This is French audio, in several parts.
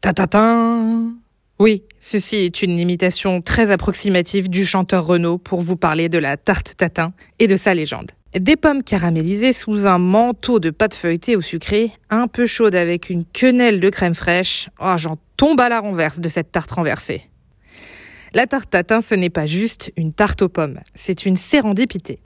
Ta-ta-ta Oui, ceci est une imitation très approximative du chanteur Renaud pour vous parler de la tarte tatin et de sa légende. Des pommes caramélisées sous un manteau de pâte feuilletée au sucré, un peu chaude avec une quenelle de crème fraîche. Oh, j'en tombe à la renverse de cette tarte renversée. La tarte tatin, ce n'est pas juste une tarte aux pommes, c'est une sérendipité.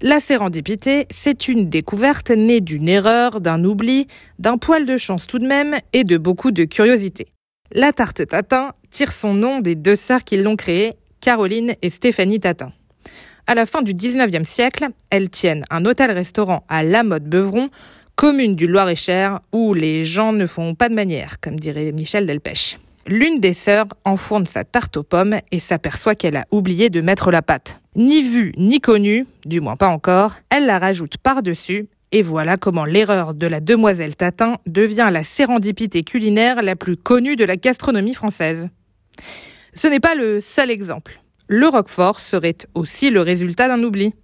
La sérendipité, c'est une découverte née d'une erreur, d'un oubli, d'un poil de chance tout de même et de beaucoup de curiosité. La tarte tatin tire son nom des deux sœurs qui l'ont créée, Caroline et Stéphanie Tatin. À la fin du 19e siècle, elles tiennent un hôtel-restaurant à La Motte Beuvron, commune du Loir-et-Cher, où les gens ne font pas de manière, comme dirait Michel Delpech. L'une des sœurs enfourne sa tarte aux pommes et s'aperçoit qu'elle a oublié de mettre la pâte. Ni vue ni connue, du moins pas encore, elle la rajoute par-dessus et voilà comment l'erreur de la demoiselle Tatin devient la sérendipité culinaire la plus connue de la gastronomie française. Ce n'est pas le seul exemple. Le Roquefort serait aussi le résultat d'un oubli,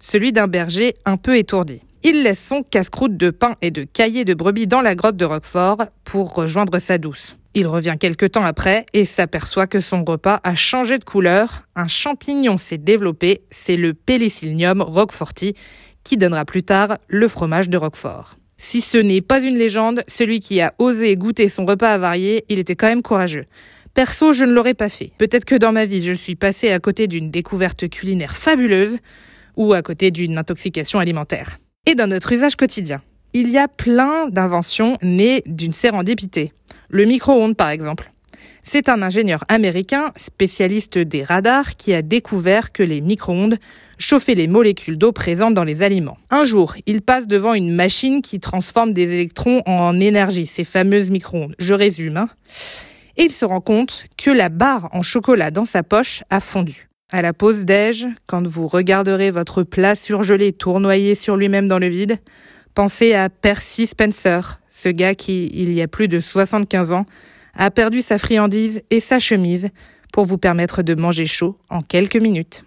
celui d'un berger un peu étourdi. Il laisse son casse-croûte de pain et de cahiers de brebis dans la grotte de Roquefort pour rejoindre sa douce. Il revient quelque temps après et s'aperçoit que son repas a changé de couleur. Un champignon s'est développé, c'est le Pelicillium roqueforti qui donnera plus tard le fromage de Roquefort. Si ce n'est pas une légende, celui qui a osé goûter son repas avarié, il était quand même courageux. Perso, je ne l'aurais pas fait. Peut-être que dans ma vie, je suis passé à côté d'une découverte culinaire fabuleuse ou à côté d'une intoxication alimentaire. Et dans notre usage quotidien, il y a plein d'inventions nées d'une sérendipité. Le micro-ondes, par exemple. C'est un ingénieur américain, spécialiste des radars, qui a découvert que les micro-ondes chauffaient les molécules d'eau présentes dans les aliments. Un jour, il passe devant une machine qui transforme des électrons en énergie, ces fameuses micro-ondes. Je résume. Hein. Et il se rend compte que la barre en chocolat dans sa poche a fondu. À la pause déj, quand vous regarderez votre plat surgelé tournoyer sur lui-même dans le vide, Pensez à Percy Spencer, ce gars qui, il y a plus de 75 ans, a perdu sa friandise et sa chemise pour vous permettre de manger chaud en quelques minutes.